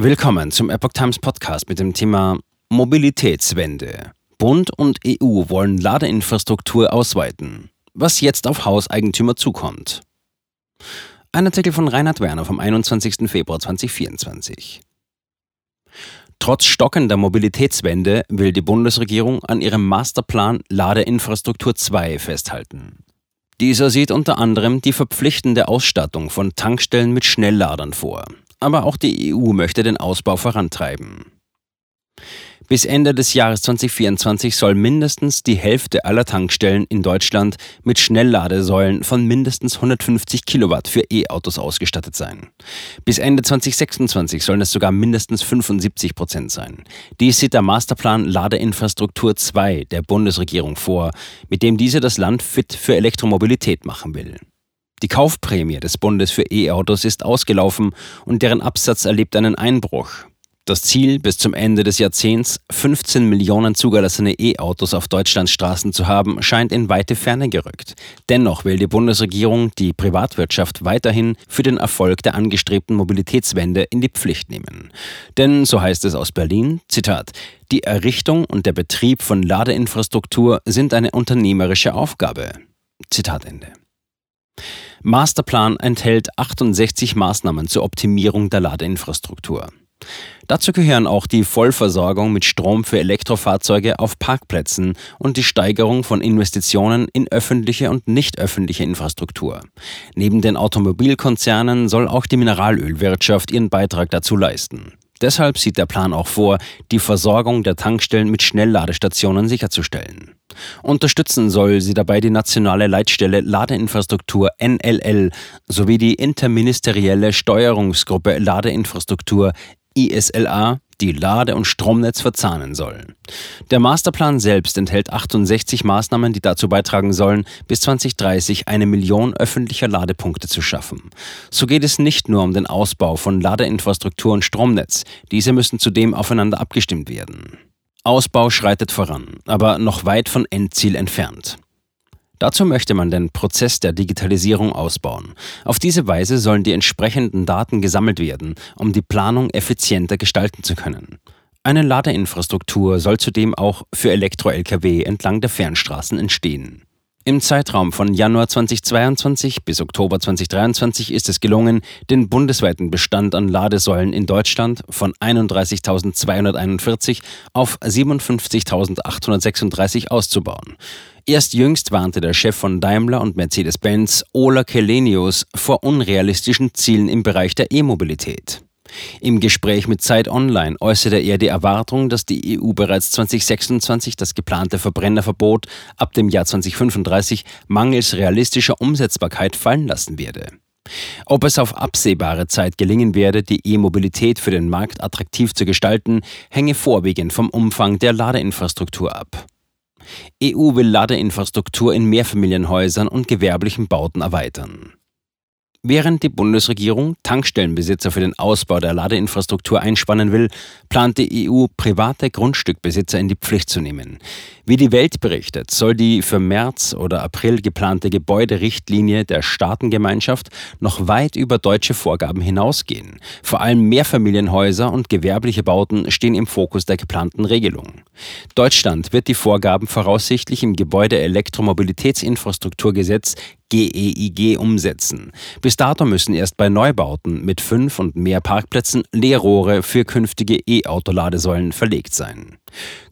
Willkommen zum Epoch Times Podcast mit dem Thema Mobilitätswende. Bund und EU wollen Ladeinfrastruktur ausweiten. Was jetzt auf Hauseigentümer zukommt. Ein Artikel von Reinhard Werner vom 21. Februar 2024. Trotz stockender Mobilitätswende will die Bundesregierung an ihrem Masterplan Ladeinfrastruktur 2 festhalten. Dieser sieht unter anderem die verpflichtende Ausstattung von Tankstellen mit Schnellladern vor. Aber auch die EU möchte den Ausbau vorantreiben. Bis Ende des Jahres 2024 soll mindestens die Hälfte aller Tankstellen in Deutschland mit Schnellladesäulen von mindestens 150 Kilowatt für E-Autos ausgestattet sein. Bis Ende 2026 sollen es sogar mindestens 75 Prozent sein. Dies sieht der Masterplan Ladeinfrastruktur 2 der Bundesregierung vor, mit dem diese das Land fit für Elektromobilität machen will. Die Kaufprämie des Bundes für E-Autos ist ausgelaufen und deren Absatz erlebt einen Einbruch. Das Ziel, bis zum Ende des Jahrzehnts 15 Millionen zugelassene E-Autos auf Deutschlands Straßen zu haben, scheint in weite Ferne gerückt. Dennoch will die Bundesregierung die Privatwirtschaft weiterhin für den Erfolg der angestrebten Mobilitätswende in die Pflicht nehmen. Denn, so heißt es aus Berlin, Zitat, die Errichtung und der Betrieb von Ladeinfrastruktur sind eine unternehmerische Aufgabe. Zitat Ende. Masterplan enthält 68 Maßnahmen zur Optimierung der Ladeinfrastruktur. Dazu gehören auch die Vollversorgung mit Strom für Elektrofahrzeuge auf Parkplätzen und die Steigerung von Investitionen in öffentliche und nicht öffentliche Infrastruktur. Neben den Automobilkonzernen soll auch die Mineralölwirtschaft ihren Beitrag dazu leisten. Deshalb sieht der Plan auch vor, die Versorgung der Tankstellen mit Schnellladestationen sicherzustellen. Unterstützen soll sie dabei die nationale Leitstelle Ladeinfrastruktur NLL sowie die interministerielle Steuerungsgruppe Ladeinfrastruktur ISLA, die Lade- und Stromnetz verzahnen soll. Der Masterplan selbst enthält 68 Maßnahmen, die dazu beitragen sollen, bis 2030 eine Million öffentlicher Ladepunkte zu schaffen. So geht es nicht nur um den Ausbau von Ladeinfrastruktur und Stromnetz, diese müssen zudem aufeinander abgestimmt werden. Ausbau schreitet voran, aber noch weit von Endziel entfernt. Dazu möchte man den Prozess der Digitalisierung ausbauen. Auf diese Weise sollen die entsprechenden Daten gesammelt werden, um die Planung effizienter gestalten zu können. Eine Ladeinfrastruktur soll zudem auch für Elektro-Lkw entlang der Fernstraßen entstehen. Im Zeitraum von Januar 2022 bis Oktober 2023 ist es gelungen, den bundesweiten Bestand an Ladesäulen in Deutschland von 31.241 auf 57.836 auszubauen. Erst jüngst warnte der Chef von Daimler und Mercedes-Benz, Ola Kelenius, vor unrealistischen Zielen im Bereich der E-Mobilität. Im Gespräch mit Zeit Online äußerte er die Erwartung, dass die EU bereits 2026 das geplante Verbrennerverbot ab dem Jahr 2035 mangels realistischer Umsetzbarkeit fallen lassen werde. Ob es auf absehbare Zeit gelingen werde, die E-Mobilität für den Markt attraktiv zu gestalten, hänge vorwiegend vom Umfang der Ladeinfrastruktur ab. EU will Ladeinfrastruktur in Mehrfamilienhäusern und gewerblichen Bauten erweitern. Während die Bundesregierung Tankstellenbesitzer für den Ausbau der Ladeinfrastruktur einspannen will, plant die EU, private Grundstückbesitzer in die Pflicht zu nehmen. Wie die Welt berichtet, soll die für März oder April geplante Gebäuderichtlinie der Staatengemeinschaft noch weit über deutsche Vorgaben hinausgehen. Vor allem Mehrfamilienhäuser und gewerbliche Bauten stehen im Fokus der geplanten Regelung. Deutschland wird die Vorgaben voraussichtlich im Gebäude-Elektromobilitätsinfrastrukturgesetz GEIG e umsetzen. Bis dato müssen erst bei Neubauten mit fünf und mehr Parkplätzen Leerrohre für künftige E-Auto-Ladesäulen verlegt sein.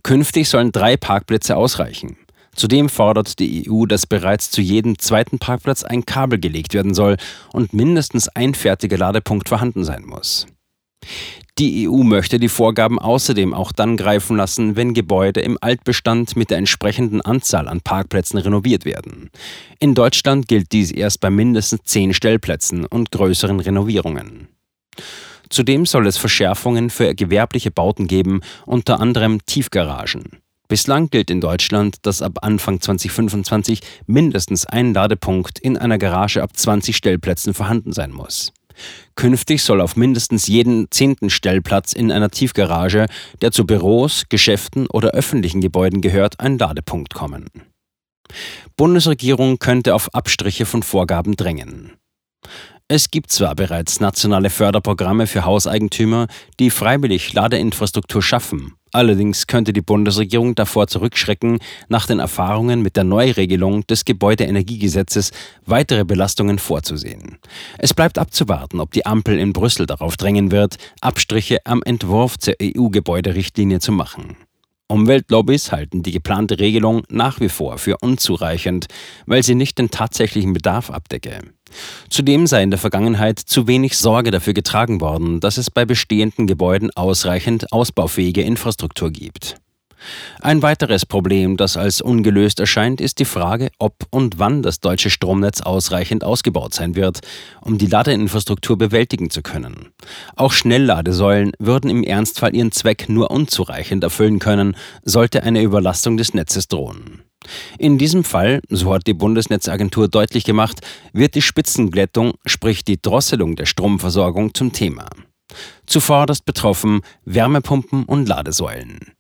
Künftig sollen drei Parkplätze ausreichen. Zudem fordert die EU, dass bereits zu jedem zweiten Parkplatz ein Kabel gelegt werden soll und mindestens ein fertiger Ladepunkt vorhanden sein muss. Die EU möchte die Vorgaben außerdem auch dann greifen lassen, wenn Gebäude im Altbestand mit der entsprechenden Anzahl an Parkplätzen renoviert werden. In Deutschland gilt dies erst bei mindestens zehn Stellplätzen und größeren Renovierungen. Zudem soll es Verschärfungen für gewerbliche Bauten geben, unter anderem Tiefgaragen. Bislang gilt in Deutschland, dass ab Anfang 2025 mindestens ein Ladepunkt in einer Garage ab 20 Stellplätzen vorhanden sein muss. Künftig soll auf mindestens jeden zehnten Stellplatz in einer Tiefgarage, der zu Büros, Geschäften oder öffentlichen Gebäuden gehört, ein Ladepunkt kommen. Bundesregierung könnte auf Abstriche von Vorgaben drängen. Es gibt zwar bereits nationale Förderprogramme für Hauseigentümer, die freiwillig Ladeinfrastruktur schaffen, allerdings könnte die Bundesregierung davor zurückschrecken, nach den Erfahrungen mit der Neuregelung des Gebäudeenergiegesetzes weitere Belastungen vorzusehen. Es bleibt abzuwarten, ob die Ampel in Brüssel darauf drängen wird, Abstriche am Entwurf zur EU-Gebäuderichtlinie zu machen. Umweltlobbys halten die geplante Regelung nach wie vor für unzureichend, weil sie nicht den tatsächlichen Bedarf abdecke. Zudem sei in der Vergangenheit zu wenig Sorge dafür getragen worden, dass es bei bestehenden Gebäuden ausreichend ausbaufähige Infrastruktur gibt. Ein weiteres Problem, das als ungelöst erscheint, ist die Frage, ob und wann das deutsche Stromnetz ausreichend ausgebaut sein wird, um die Ladeinfrastruktur bewältigen zu können. Auch Schnellladesäulen würden im Ernstfall ihren Zweck nur unzureichend erfüllen können, sollte eine Überlastung des Netzes drohen. In diesem Fall, so hat die Bundesnetzagentur deutlich gemacht, wird die Spitzenglättung, sprich die Drosselung der Stromversorgung zum Thema. Zuvorderst betroffen Wärmepumpen und Ladesäulen.